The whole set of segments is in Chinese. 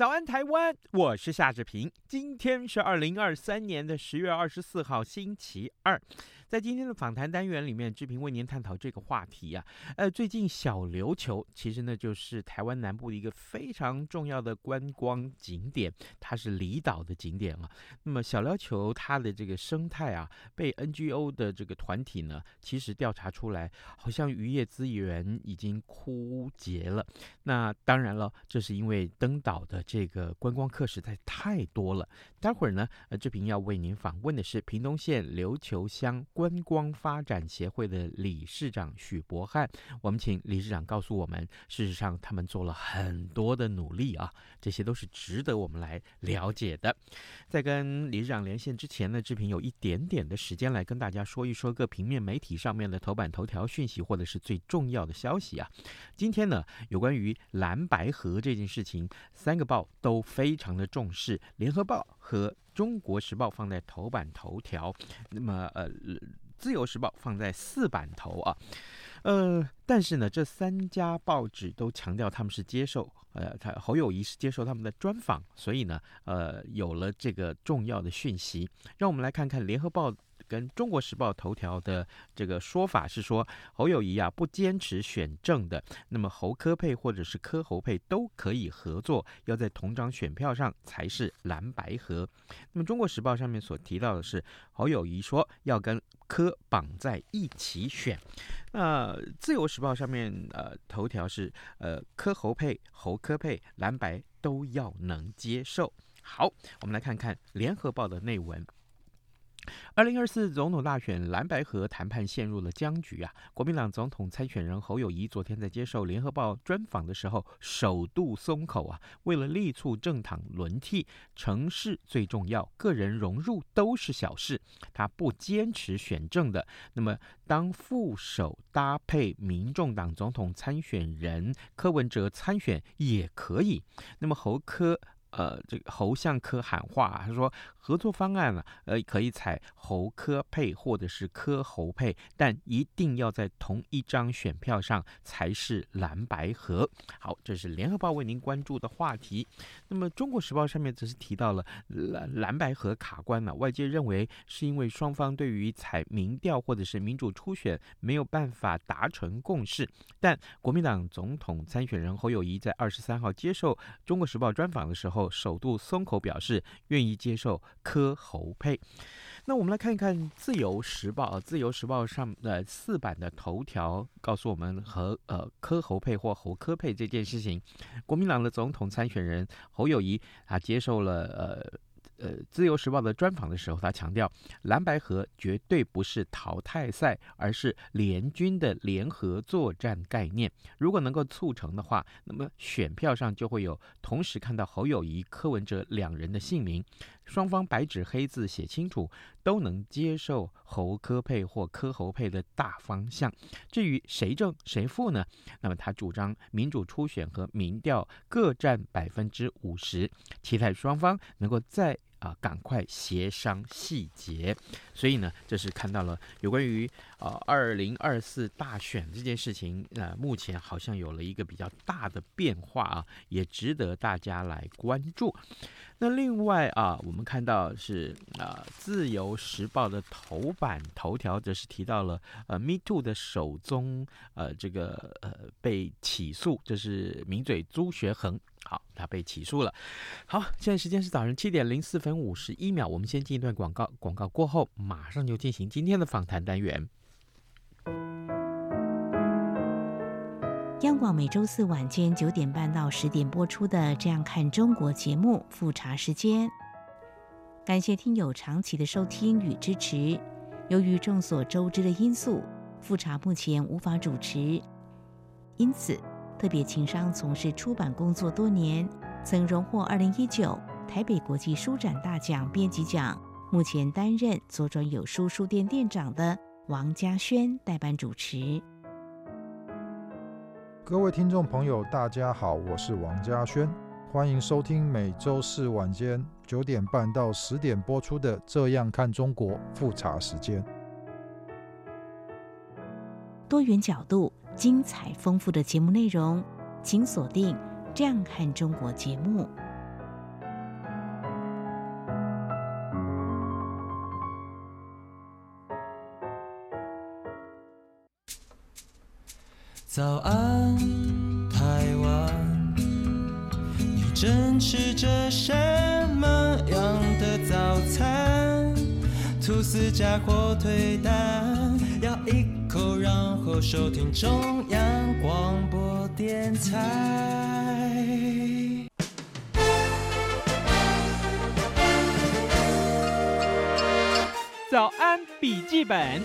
早安台湾，我是夏志平。今天是二零二三年的十月二十四号，星期二。在今天的访谈单元里面，志平为您探讨这个话题啊。呃，最近小琉球其实呢就是台湾南部的一个非常重要的观光景点，它是离岛的景点啊。那么小琉球它的这个生态啊，被 NGO 的这个团体呢，其实调查出来，好像渔业资源已经枯竭了。那当然了，这是因为登岛的这个观光客实在太多了。待会儿呢，呃，志平要为您访问的是屏东县琉球乡。观光发展协会的理事长许博汉，我们请理事长告诉我们，事实上他们做了很多的努力啊，这些都是值得我们来了解的。在跟理事长连线之前呢，志平有一点点的时间来跟大家说一说各平面媒体上面的头版头条讯息，或者是最重要的消息啊。今天呢，有关于蓝白河这件事情，三个报都非常的重视，联合报和。中国时报放在头版头条，那么呃，自由时报放在四版头啊，呃，但是呢，这三家报纸都强调他们是接受，呃，他侯友谊是接受他们的专访，所以呢，呃，有了这个重要的讯息，让我们来看看联合报。跟中国时报头条的这个说法是说，侯友谊啊不坚持选正的，那么侯科配或者是科侯配都可以合作，要在同张选票上才是蓝白合。那么中国时报上面所提到的是，侯友谊说要跟科绑在一起选。那自由时报上面呃头条是呃科侯配、侯科配、蓝白都要能接受。好，我们来看看联合报的内文。二零二四总统大选蓝白河谈判陷入了僵局啊！国民党总统参选人侯友谊昨天在接受联合报专访的时候，首度松口啊，为了力促政党轮替，城市最重要，个人融入都是小事。他不坚持选正的，那么当副手搭配民众党总统参选人柯文哲参选也可以。那么侯柯。呃，这个侯向科喊话，他说合作方案呢，呃，可以采侯柯配或者是柯侯配，但一定要在同一张选票上才是蓝白合。好，这是联合报为您关注的话题。那么中国时报上面则是提到了蓝蓝白合卡关了，外界认为是因为双方对于采民调或者是民主初选没有办法达成共识。但国民党总统参选人侯友谊在二十三号接受中国时报专访的时候。首度松口表示愿意接受柯侯配。那我们来看一看《自由时报》，《自由时报》上的四版的头条告诉我们和呃柯侯配或侯柯配这件事情。国民党的总统参选人侯友谊啊接受了呃。呃，《自由时报》的专访的时候，他强调，蓝白河绝对不是淘汰赛，而是联军的联合作战概念。如果能够促成的话，那么选票上就会有同时看到侯友谊、柯文哲两人的姓名，双方白纸黑字写清楚，都能接受侯柯配或柯侯配的大方向。至于谁正谁负呢？那么他主张民主初选和民调各占百分之五十，期待双方能够在。啊，赶快协商细节。所以呢，这是看到了有关于呃二零二四大选这件事情，呃，目前好像有了一个比较大的变化啊，也值得大家来关注。那另外啊，我们看到是，呃《自由时报》的头版头条则是提到了呃，Me Too 的首宗呃这个呃被起诉，这是名嘴朱学恒。好，他被起诉了。好，现在时间是早上七点零四分五十一秒，我们先进一段广告，广告过后马上就进行今天的访谈单元。央广每周四晚间九点半到十点播出的《这样看中国》节目复查时间，感谢听友长期的收听与支持。由于众所周知的因素，复查目前无法主持。因此，特别情商从事出版工作多年，曾荣获二零一九台北国际书展大奖编辑奖。目前担任左转有书书店店长的王家轩代班主持。各位听众朋友，大家好，我是王家轩，欢迎收听每周四晚间九点半到十点播出的《这样看中国》复查时间。多元角度。精彩丰富的节目内容，请锁定《这样看中国》节目。早安，台湾，你正吃着什么样的早餐？吐司加火腿蛋，口，然后收听中央广播电台。早安，笔记本。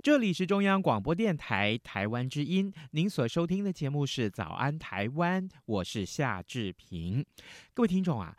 这里是中央广播电台台湾之音，您所收听的节目是《早安台湾》，我是夏志平。各位听众啊。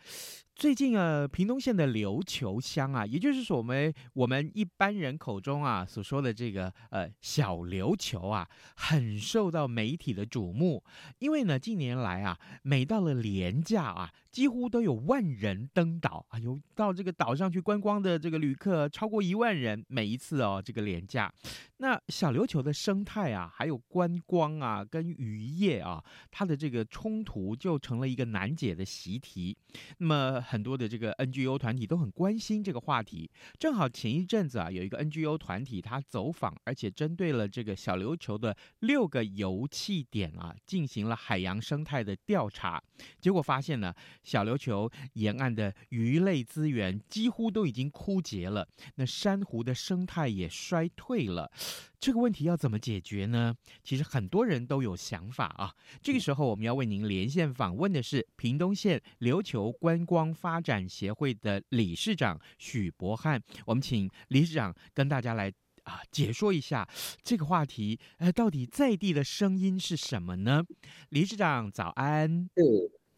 最近啊，屏东县的琉球乡啊，也就是说我们我们一般人口中啊所说的这个呃小琉球啊，很受到媒体的瞩目，因为呢近年来啊，每到了连假啊。几乎都有万人登岛啊，有到这个岛上去观光的这个旅客超过一万人，每一次哦这个连假。那小琉球的生态啊，还有观光啊，跟渔业啊，它的这个冲突就成了一个难解的习题。那么很多的这个 NGO 团体都很关心这个话题。正好前一阵子啊，有一个 NGO 团体他走访，而且针对了这个小琉球的六个油气点啊，进行了海洋生态的调查，结果发现呢。小琉球沿岸的鱼类资源几乎都已经枯竭了，那珊瑚的生态也衰退了。这个问题要怎么解决呢？其实很多人都有想法啊。这个时候我们要为您连线访问的是屏东县琉球观光发展协会的理事长许博汉。我们请理事长跟大家来啊解说一下这个话题。呃，到底在地的声音是什么呢？理事长早安。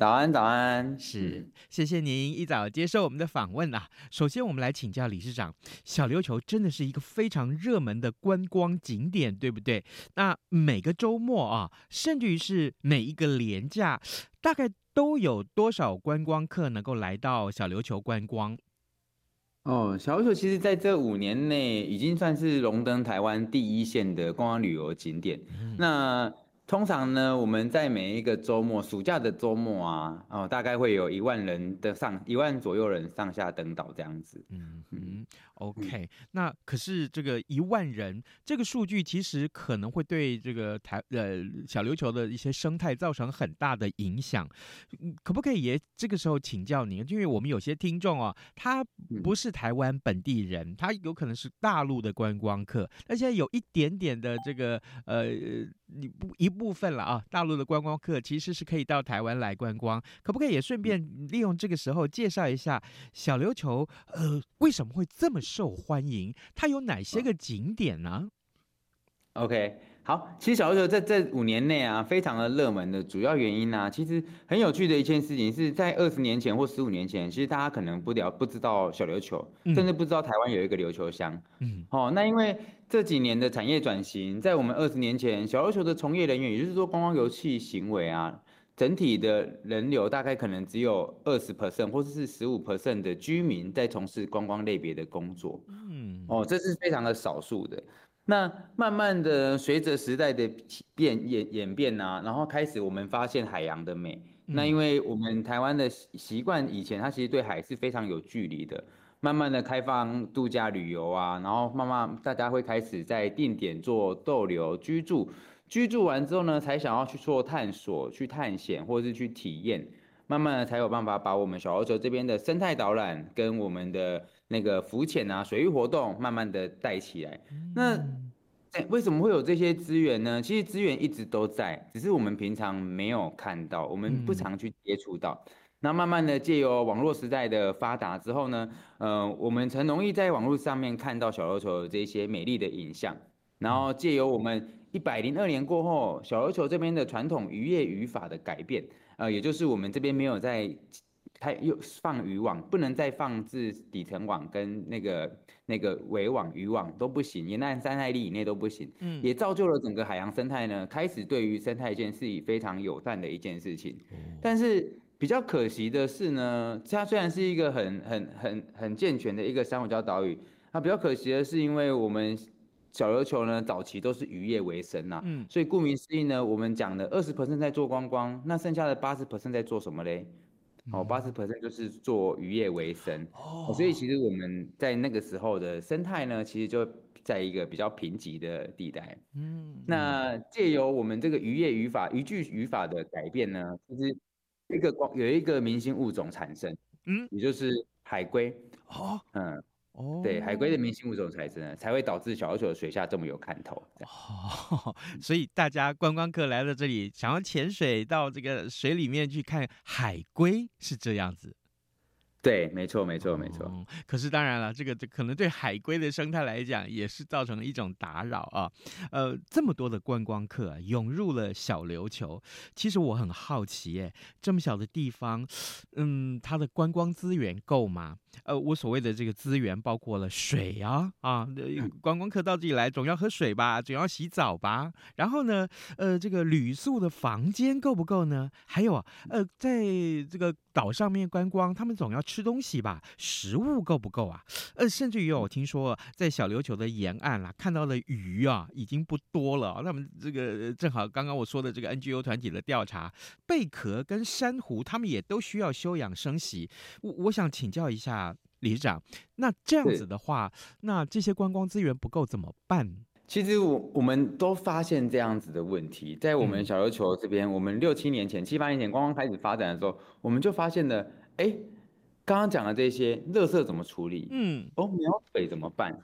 早安，早安，是，谢谢您一早接受我们的访问啊。首先，我们来请教理事长，小琉球真的是一个非常热门的观光景点，对不对？那每个周末啊，甚至于是每一个连假，大概都有多少观光客能够来到小琉球观光？哦，小琉球其实在这五年内已经算是荣登台湾第一线的观光旅游景点。嗯、那通常呢，我们在每一个周末，暑假的周末啊，哦，大概会有一万人的上一万左右人上下登岛这样子。嗯嗯。OK，那可是这个一万人这个数据，其实可能会对这个台呃小琉球的一些生态造成很大的影响。可不可以也这个时候请教您？因为我们有些听众哦，他不是台湾本地人，他有可能是大陆的观光客。那现在有一点点的这个呃一部一部分了啊，大陆的观光客其实是可以到台湾来观光。可不可以也顺便利用这个时候介绍一下小琉球？呃，为什么会这么？受欢迎，它有哪些个景点呢？OK，好，其实小琉球在这五年内啊，非常的热门的主要原因呢、啊，其实很有趣的一件事情是在二十年前或十五年前，其实大家可能不了不知道小琉球，甚至不知道台湾有一个琉球乡。嗯，哦，那因为这几年的产业转型，在我们二十年前，小琉球的从业人员，也就是说观光游憩行为啊。整体的人流大概可能只有二十 percent 或者是十五 percent 的居民在从事观光类别的工作，嗯，哦，这是非常的少数的。那慢慢的随着时代的变演演变啊，然后开始我们发现海洋的美。那因为我们台湾的习惯以前它其实对海是非常有距离的，慢慢的开放度假旅游啊，然后慢慢大家会开始在定点做逗留居住。居住完之后呢，才想要去做探索、去探险，或者是去体验，慢慢的才有办法把我们小琉球这边的生态导览跟我们的那个浮潜啊、水域活动，慢慢的带起来。那为什么会有这些资源呢？其实资源一直都在，只是我们平常没有看到，我们不常去接触到。那慢慢的借由网络时代的发达之后呢，呃，我们很容易在网络上面看到小琉球的这些美丽的影像，然后借由我们一百零二年过后，小琉球这边的传统渔业渔法的改变，呃，也就是我们这边没有在开又放渔网，不能再放置底层网跟那个那个围网渔网都不行，沿岸三海里以内都不行，嗯，也造就了整个海洋生态呢，开始对于生态圈是以非常友善的一件事情，但是。比较可惜的是呢，它虽然是一个很很很很健全的一个珊瑚礁岛屿，它比较可惜的是，因为我们小琉球呢早期都是渔业为生呐，嗯，所以顾名思义呢，我们讲的二十 percent 在做观光，那剩下的八十 percent 在做什么嘞？哦，八十 percent 就是做渔业为生，哦，所以其实我们在那个时候的生态呢，其实就在一个比较贫瘠的地带，嗯，那借由我们这个渔业语法、渔具语法的改变呢，其实。一个光有一个明星物种产生，嗯，也就是海龟，哦，嗯，哦，对，海龟的明星物种才真的，才会导致小琉球的水下这么有看头。哦，所以大家观光客来到这里，想要潜水到这个水里面去看海龟，是这样子。对，没错，没错，没错。嗯，可是当然了，这个这可能对海龟的生态来讲，也是造成了一种打扰啊。呃，这么多的观光客啊，涌入了小琉球，其实我很好奇，哎，这么小的地方，嗯，它的观光资源够吗？呃，我所谓的这个资源包括了水啊，啊，观光客到这里来总要喝水吧，总要洗澡吧。然后呢，呃，这个旅宿的房间够不够呢？还有啊，呃，在这个岛上面观光，他们总要。吃东西吧，食物够不够啊？呃，甚至于我听说，在小琉球的沿岸啊，看到的鱼啊，已经不多了。那么这个正好刚刚我说的这个 NGO 团体的调查，贝壳跟珊瑚，他们也都需要休养生息。我我想请教一下理事长，那这样子的话，那这些观光资源不够怎么办？其实我我们都发现这样子的问题，在我们小琉球这边，嗯、我们六七年前、七八年前观光开始发展的时候，我们就发现了，哎。刚刚讲的这些，垃圾怎么处理？嗯，哦，苗匪怎么办？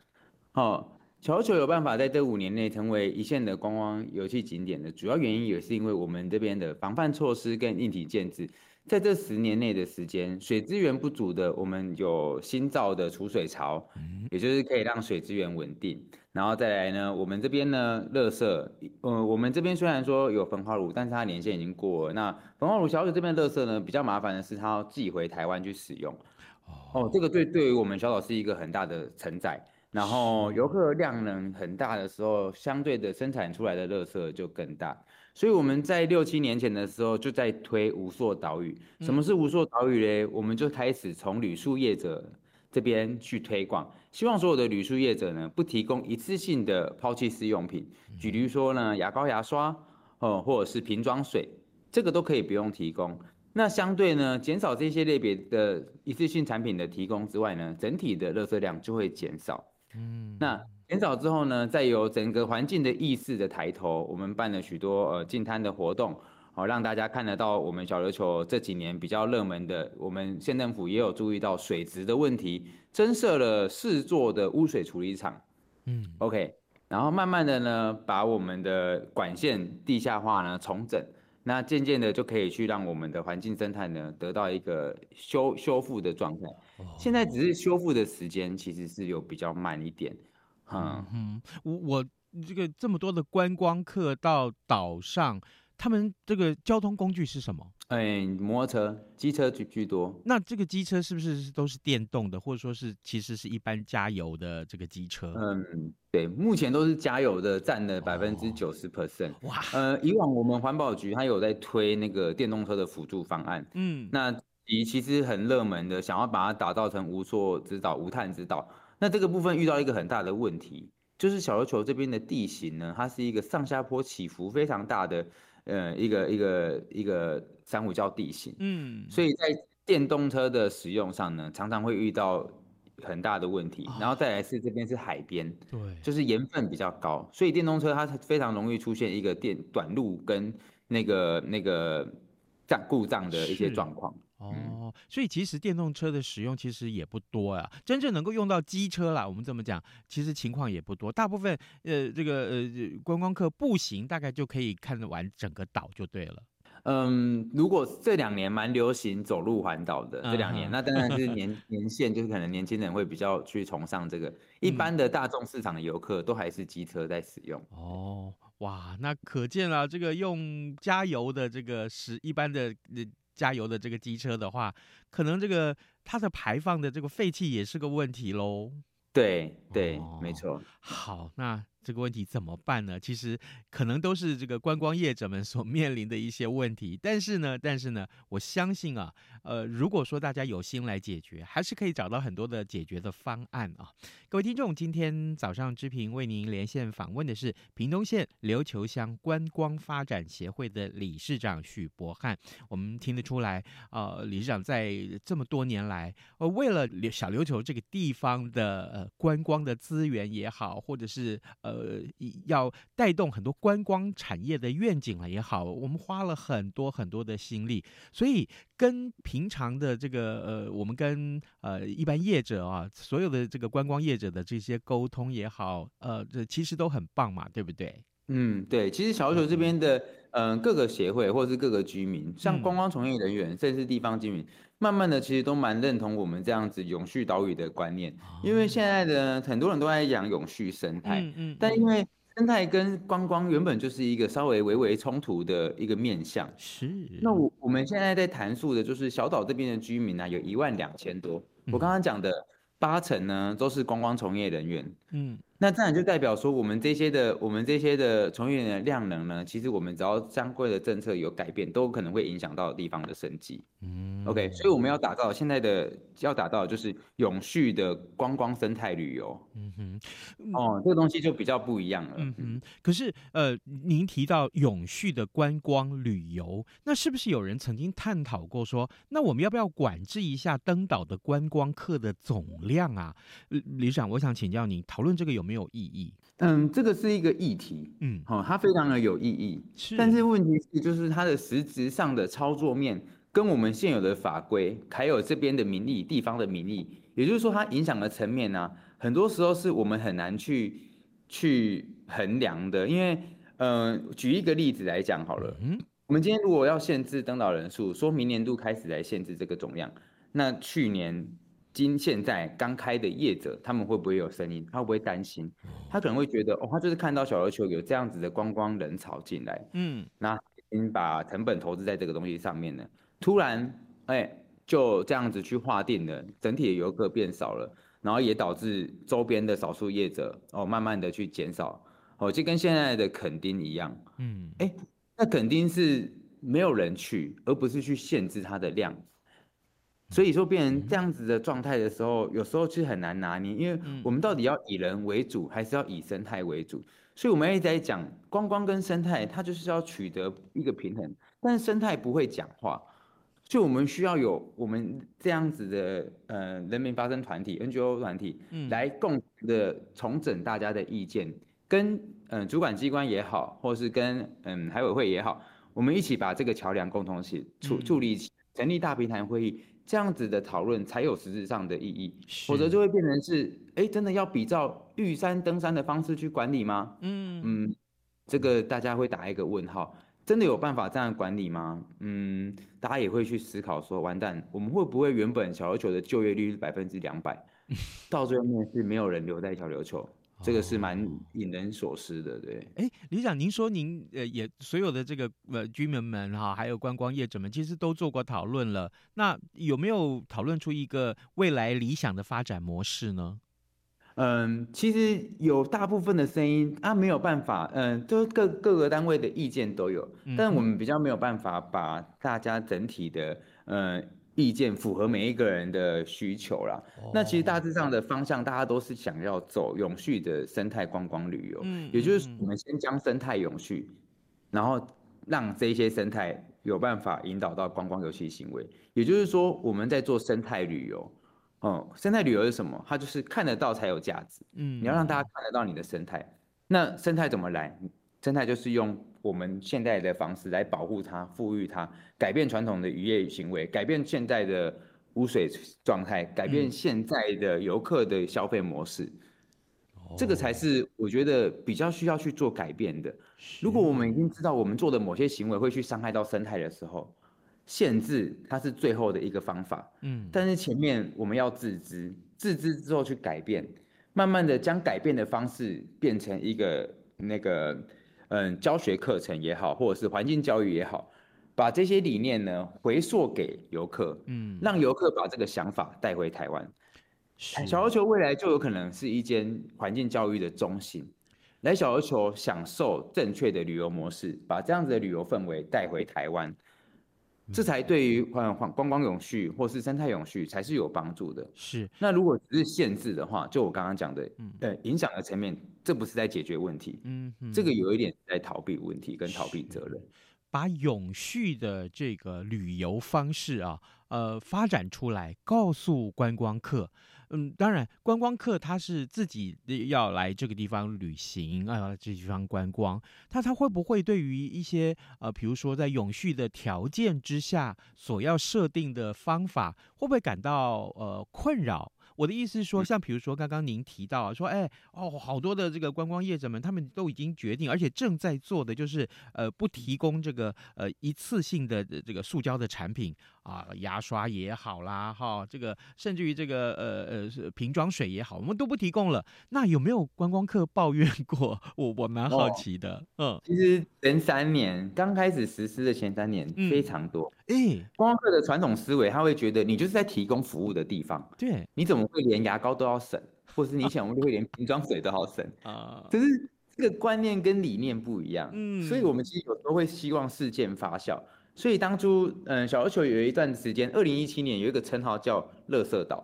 哦，小琉球有办法在这五年内成为一线的观光游戏景点的主要原因，也是因为我们这边的防范措施跟硬体建制。在这十年内的时间，水资源不足的，我们有新造的储水槽，也就是可以让水资源稳定。然后再来呢，我们这边呢，垃圾，呃，我们这边虽然说有焚化炉，但是它年限已经过了。那焚化炉小岛这边的垃圾呢，比较麻烦的是它要寄回台湾去使用。哦，这个对对于我们小岛是一个很大的承载。然后游客量能很大的时候，相对的生产出来的垃圾就更大。所以我们在六七年前的时候就在推无塑岛屿。什么是无塑岛屿嘞？我们就开始从旅宿业者这边去推广，希望所有的旅宿业者呢，不提供一次性的抛弃式用品，举例说呢，牙膏、牙刷，哦，或者是瓶装水，这个都可以不用提供。那相对呢，减少这些类别的一次性产品的提供之外呢，整体的垃圾量就会减少。嗯，那。减少之后呢，再由整个环境的意识的抬头，我们办了许多呃净滩的活动，好让大家看得到我们小琉球这几年比较热门的，我们县政府也有注意到水质的问题，增设了四座的污水处理厂，嗯，OK，然后慢慢的呢，把我们的管线地下化呢重整，那渐渐的就可以去让我们的环境生态呢得到一个修修复的状态，现在只是修复的时间其实是有比较慢一点。嗯嗯，我我这个这么多的观光客到岛上，他们这个交通工具是什么？哎，摩托车、机车居居多。那这个机车是不是都是电动的，或者说是其实是一般加油的这个机车？嗯，对，目前都是加油的，占了百分之九十 percent。哇，呃，以往我们环保局它有在推那个电动车的辅助方案。嗯，那其其实很热门的，想要把它打造成无塑之岛、无碳之岛。那这个部分遇到一个很大的问题，就是小琉球这边的地形呢，它是一个上下坡起伏非常大的，呃，一个一个一个珊瑚礁地形，嗯，所以在电动车的使用上呢，常常会遇到很大的问题。然后再来是这边是海边，对，就是盐分比较高，所以电动车它非常容易出现一个电短路跟那个那个障故障的一些状况。哦，所以其实电动车的使用其实也不多呀，真正能够用到机车啦，我们这么讲，其实情况也不多。大部分呃，这个呃观光客步行大概就可以看得完整个岛就对了。嗯，如果这两年蛮流行走路环岛的这两年，uh. 那当然是年 年限就是可能年轻人会比较去崇尚这个，一般的大众市场的游客都还是机车在使用。哦，哇，那可见啊，这个用加油的这个是一般的加油的这个机车的话，可能这个它的排放的这个废气也是个问题喽。对对，哦、没错。好，那。这个问题怎么办呢？其实可能都是这个观光业者们所 面临的一些问题。但是呢，但是呢，我相信啊，呃，如果说大家有心来解决，还是可以找到很多的解决的方案啊。各位听众，今天早上之平为您连线访问的是屏东县琉球乡观光发展协会的理事长许伯汉。我们听得出来，呃，理事长在这么多年来，呃，为了小琉球这个地方的呃观光的资源也好，或者是呃。呃，要带动很多观光产业的愿景了也好，我们花了很多很多的心力，所以跟平常的这个呃，我们跟呃一般业者啊，所有的这个观光业者的这些沟通也好，呃，这其实都很棒嘛，对不对？嗯，对，其实小琉球这边的嗯、呃、各个协会或者是各个居民，像观光从业人员，嗯、甚至是地方居民。慢慢的，其实都蛮认同我们这样子永续岛屿的观念，因为现在的很多人都在讲永续生态，嗯嗯，但因为生态跟观光原本就是一个稍微微微冲突的一个面向，是。那我我们现在在谈述的就是小岛这边的居民呢，有一万两千多，我刚刚讲的八成呢都是观光从业人员，嗯。那这样就代表说，我们这些的，我们这些的从业员的量能呢，其实我们只要相关的政策有改变，都可能会影响到地方的生计。嗯，OK，所以我们要打造现在的要打造的就是永续的观光生态旅游。嗯哼，哦，这个东西就比较不一样了。嗯哼，可是呃，您提到永续的观光旅游，那是不是有人曾经探讨过说，那我们要不要管制一下登岛的观光客的总量啊？理事长，我想请教您讨论这个有没有意义？嗯，这个是一个议题，嗯，好，它非常的有意义，是。但是问题是，就是它的实质上的操作面，跟我们现有的法规，还有这边的民意、地方的民意，也就是说，它影响的层面呢、啊，很多时候是我们很难去去衡量的。因为，嗯、呃，举一个例子来讲好了，嗯，我们今天如果要限制登岛人数，说明年度开始来限制这个总量，那去年。今现在刚开的业者，他们会不会有声音？他会不会担心？他可能会觉得，哦，他就是看到小琉球有这样子的观光人潮进来，嗯，那已经把成本投资在这个东西上面了，突然，哎，就这样子去划定了，整体的游客变少了，然后也导致周边的少数业者，哦，慢慢的去减少，哦，就跟现在的垦丁一样，嗯，哎，那垦丁是没有人去，而不是去限制它的量。所以说，变成这样子的状态的时候，有时候其实很难拿捏，因为我们到底要以人为主，还是要以生态为主？所以我们一直在讲观光跟生态，它就是要取得一个平衡。但是生态不会讲话，所以我们需要有我们这样子的呃人民发声团体 NGO 团体来共同的重整大家的意见，跟嗯、呃、主管机关也好，或是跟嗯海委会也好，我们一起把这个桥梁共同起处处理起，成立大平台会议。这样子的讨论才有实质上的意义，否则就会变成是，哎、欸，真的要比照玉山登山的方式去管理吗？嗯嗯，这个大家会打一个问号，真的有办法这样管理吗？嗯，大家也会去思考说，完蛋，我们会不会原本小琉球的就业率是百分之两百，到最后面是没有人留在小琉球？这个是蛮引人所思的，对。哎，理事长，您说您呃也所有的这个呃居民们哈，还有观光业者们，其实都做过讨论了。那有没有讨论出一个未来理想的发展模式呢？嗯，其实有大部分的声音啊，没有办法，嗯，就各各个单位的意见都有，但我们比较没有办法把大家整体的嗯。意见符合每一个人的需求啦。Oh. 那其实大致上的方向，大家都是想要走永续的生态观光旅游。嗯，也就是我们先将生态永续，然后让这些生态有办法引导到观光游戏行为。也就是说，我们在做生态旅游。哦，生态旅游是什么？它就是看得到才有价值。嗯，你要让大家看得到你的生态。那生态怎么来？生态就是用我们现代的方式来保护它、富裕它，改变传统的渔业行为，改变现在的污水状态，改变现在的游客的消费模式。这个才是我觉得比较需要去做改变的。如果我们已经知道我们做的某些行为会去伤害到生态的时候，限制它是最后的一个方法。嗯，但是前面我们要自知，自知之后去改变，慢慢的将改变的方式变成一个那个嗯教学课程也好，或者是环境教育也好，把这些理念呢回溯给游客，嗯，让游客把这个想法带回台湾。小琉球未来就有可能是一间环境教育的中心，来小琉球享受正确的旅游模式，把这样子的旅游氛围带回台湾，这才对于环环观光永续或是生态永续才是有帮助的。是，那如果只是限制的话，就我刚刚讲的，对，影响的层面，这不是在解决问题，嗯，这个有一点在逃避问题跟逃避责任。把永续的这个旅游方式啊，呃，发展出来，告诉观光客。嗯，当然，观光客他是自己要来这个地方旅行啊，这地方观光，他他会不会对于一些呃，比如说在永续的条件之下所要设定的方法，会不会感到呃困扰？我的意思是说，像比如说刚刚您提到说，哎，哦，好多的这个观光业者们，他们都已经决定，而且正在做的就是，呃，不提供这个呃一次性的这个塑胶的产品啊，牙刷也好啦，哈，这个甚至于这个呃呃瓶装水也好，我们都不提供了。那有没有观光客抱怨过？我我蛮好奇的。哦、嗯，其实前三年刚开始实施的前三年非常多。哎、嗯，观光客的传统思维，他会觉得你就是在提供服务的地方。对，你怎么？会连牙膏都要省，或是你想，我们会连瓶装水都要省 啊。可是这个观念跟理念不一样，嗯，所以我们其实有时候会希望事件发酵。所以当初，嗯，小琉球有一段时间，二零一七年有一个称号叫“垃圾岛”，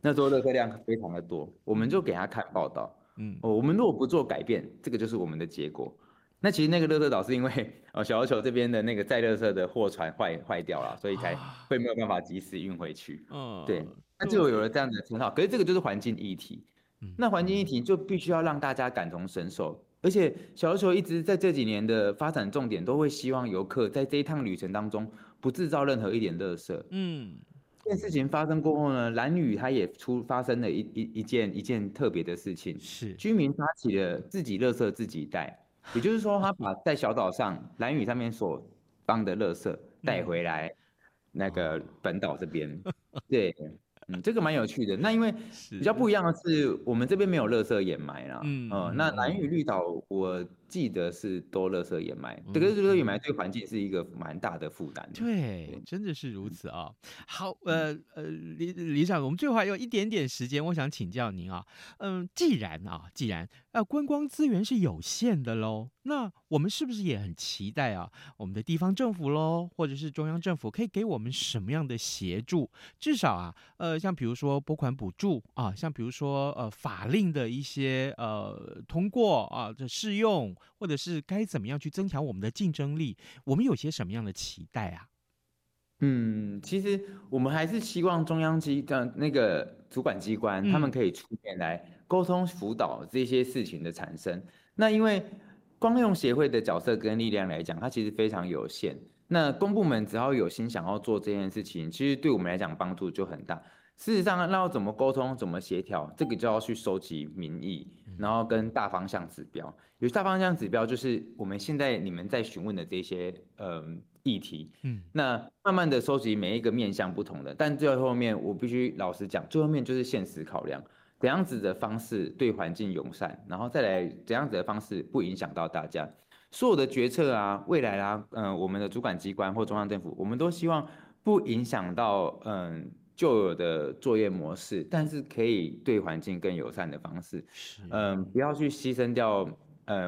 那时候垃圾量非常的多，我们就给他看报道，嗯，哦我们如果不做改变，这个就是我们的结果。那其实那个垃圾岛是因为，呃，小琉球这边的那个载垃圾的货船坏坏掉了，所以才会没有办法及时运回去。嗯，对。那就有了这样的称号，可是这个就是环境议题，那环境议题就必须要让大家感同身受，而且小琉球一直在这几年的发展重点都会希望游客在这一趟旅程当中不制造任何一点垃圾。嗯，这件事情发生过后呢，兰屿它也出发生了一一一件一件特别的事情，是居民发起了自己垃圾自己带，也就是说他把在小岛上蓝屿上面所帮的垃圾带回来那个本岛这边，对。嗯，这个蛮有趣的。那因为比较不一样的是，我们这边没有垃圾掩埋啦。嗯，呃，那蓝屿绿岛，我记得是多垃圾掩埋。这个垃圾掩埋对环境是一个蛮大的负担。对，真的是如此啊。好，呃呃，理理事长，我们最后还有一点点时间，我想请教您啊。嗯，既然啊，既然呃观光资源是有限的喽。那我们是不是也很期待啊？我们的地方政府喽，或者是中央政府，可以给我们什么样的协助？至少啊，呃，像比如说拨款补助啊，像比如说呃法令的一些呃通过啊这适用，或者是该怎么样去增强我们的竞争力？我们有些什么样的期待啊？嗯，其实我们还是希望中央机的那个主管机关，嗯、他们可以出面来沟通辅导这些事情的产生。那因为光用协会的角色跟力量来讲，它其实非常有限。那公部门只要有心想要做这件事情，其实对我们来讲帮助就很大。事实上，那要怎么沟通、怎么协调，这个就要去收集民意，然后跟大方向指标。有大方向指标就是我们现在你们在询问的这些呃议题，嗯，那慢慢的收集每一个面向不同的，但最后面我必须老实讲，最后面就是现实考量。怎样子的方式对环境友善，然后再来怎样子的方式不影响到大家，所有的决策啊，未来啊，嗯、呃，我们的主管机关或中央政府，我们都希望不影响到嗯旧有的作业模式，但是可以对环境更友善的方式，嗯，不要去牺牲掉，呃，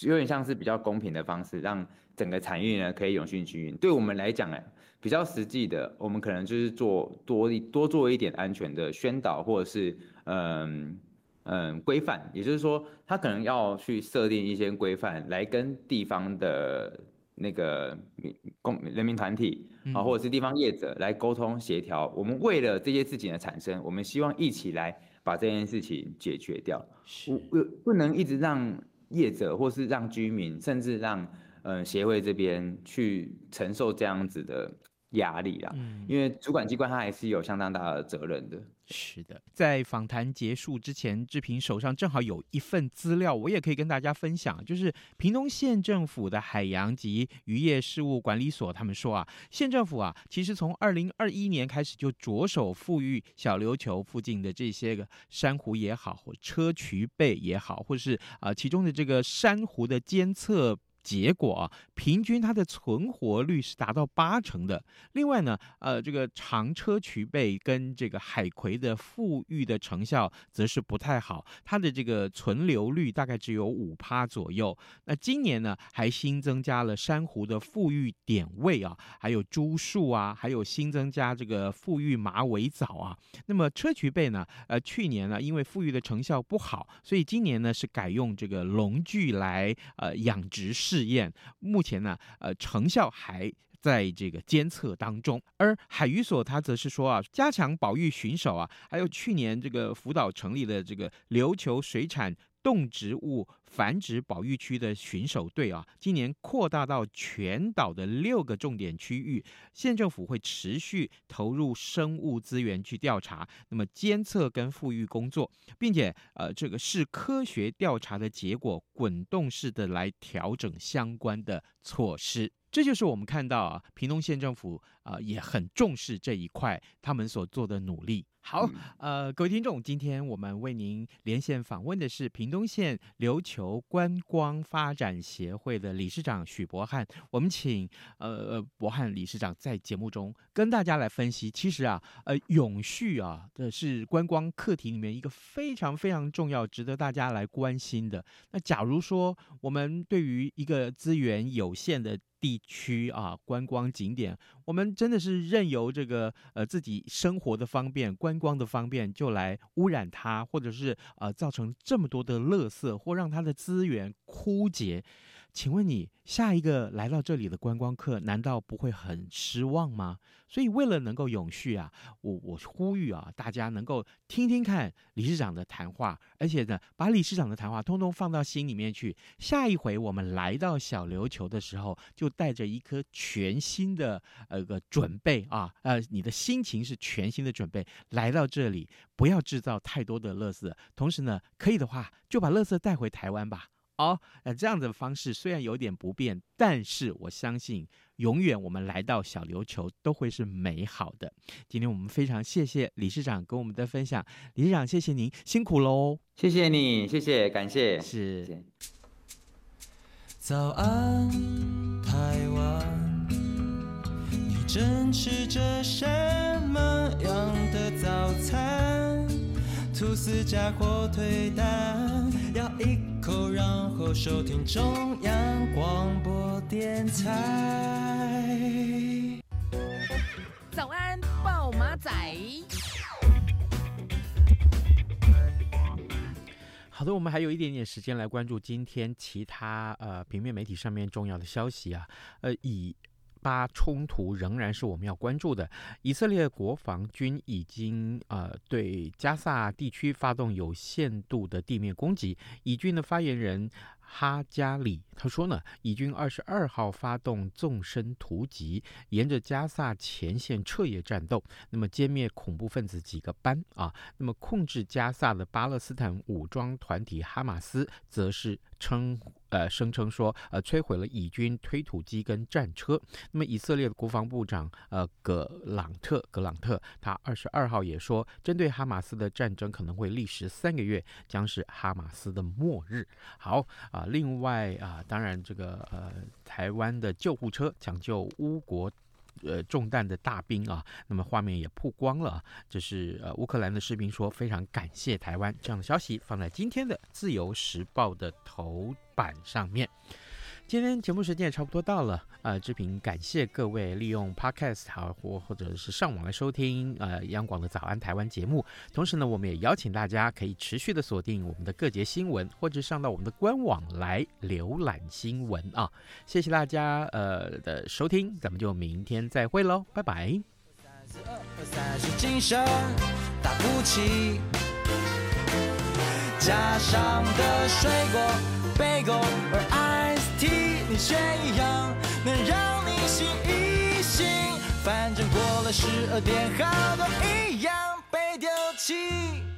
有点像是比较公平的方式，让整个产业呢可以永续经营。对我们来讲呢。比较实际的，我们可能就是做多多做一点安全的宣导，或者是嗯嗯规范，也就是说，他可能要去设定一些规范，来跟地方的那个民共人民团体啊，或者是地方业者来沟通协调。我们为了这些事情的产生，我们希望一起来把这件事情解决掉。是不不能一直让业者，或是让居民，甚至让嗯协会这边去承受这样子的。压力啦。嗯，因为主管机关他还是有相当大的责任的。是的，在访谈结束之前，志平手上正好有一份资料，我也可以跟大家分享。就是屏东县政府的海洋及渔业事务管理所，他们说啊，县政府啊，其实从二零二一年开始就着手复育小琉球附近的这些个珊瑚也好，或硨磲贝也好，或是啊、其中的这个珊瑚的监测。结果啊，平均它的存活率是达到八成的。另外呢，呃，这个长车磲贝跟这个海葵的复育的成效则是不太好，它的这个存留率大概只有五趴左右。那今年呢，还新增加了珊瑚的复育点位啊，还有株树啊，还有新增加这个复育马尾藻啊。那么车磲贝呢，呃，去年呢，因为复育的成效不好，所以今年呢是改用这个笼具来呃养殖。试验目前呢，呃，成效还在这个监测当中。而海渔所它则是说啊，加强保育巡守啊，还有去年这个福岛成立的这个琉球水产动植物繁殖保育区的巡守队啊，今年扩大到全岛的六个重点区域，县政府会持续投入生物资源去调查，那么监测跟复育工作，并且呃，这个是科学调查的结果，滚动式的来调整相关的措施。这就是我们看到啊，屏东县政府啊、呃、也很重视这一块，他们所做的努力。好，呃，各位听众，今天我们为您连线访问的是屏东县琉球由观光发展协会的理事长许博翰。我们请呃呃博翰理事长在节目中跟大家来分析。其实啊，呃，永续啊，这是观光课题里面一个非常非常重要、值得大家来关心的。那假如说我们对于一个资源有限的地区啊，观光景点，我们真的是任由这个呃自己生活的方便、观光的方便，就来污染它，或者是呃造成这么多的垃圾，或让它的资源枯竭。请问你下一个来到这里的观光客，难道不会很失望吗？所以为了能够永续啊，我我呼吁啊，大家能够听听看理事长的谈话，而且呢，把理事长的谈话通通放到心里面去。下一回我们来到小琉球的时候，就带着一颗全新的呃个准备啊，呃，你的心情是全新的准备来到这里，不要制造太多的垃圾，同时呢，可以的话就把垃圾带回台湾吧。哦，呃，这样的方式虽然有点不便，但是我相信，永远我们来到小琉球都会是美好的。今天我们非常谢谢理事长跟我们的分享，理事长谢谢您辛苦喽，谢谢你，谢谢，感谢，是。谢谢。早安，台湾，你正吃着什么样的早餐？吐司加火腿蛋，咬一口，然后收听中央广播电台。早安，报马仔。好的，我们还有一点点时间来关注今天其他呃平面媒体上面重要的消息啊，呃以。巴冲突仍然是我们要关注的。以色列国防军已经呃对加萨地区发动有限度的地面攻击。以军的发言人哈加里他说呢，以军二十二号发动纵深突击，沿着加萨前线彻夜战斗，那么歼灭恐怖分子几个班啊。那么控制加萨的巴勒斯坦武装团体哈马斯则是称。呃，声称说，呃，摧毁了以军推土机跟战车。那么，以色列的国防部长呃格朗特格朗特，他二十二号也说，针对哈马斯的战争可能会历时三个月，将是哈马斯的末日。好啊，另外啊，当然这个呃，台湾的救护车抢救乌国。呃，中弹的大兵啊，那么画面也曝光了。这是呃，乌克兰的士兵说非常感谢台湾这样的消息，放在今天的《自由时报》的头版上面。今天节目时间也差不多到了，呃，志平感谢各位利用 Podcast 好或或者是上网来收听呃央广的早安台湾节目。同时呢，我们也邀请大家可以持续的锁定我们的各节新闻，或者上到我们的官网来浏览新闻啊。谢谢大家呃的收听，咱们就明天再会喽，拜拜。三十精神打不起，加上的水果、贝果而爱你却一样能让你醒一醒。反正过了十二点，好多一样被丢弃。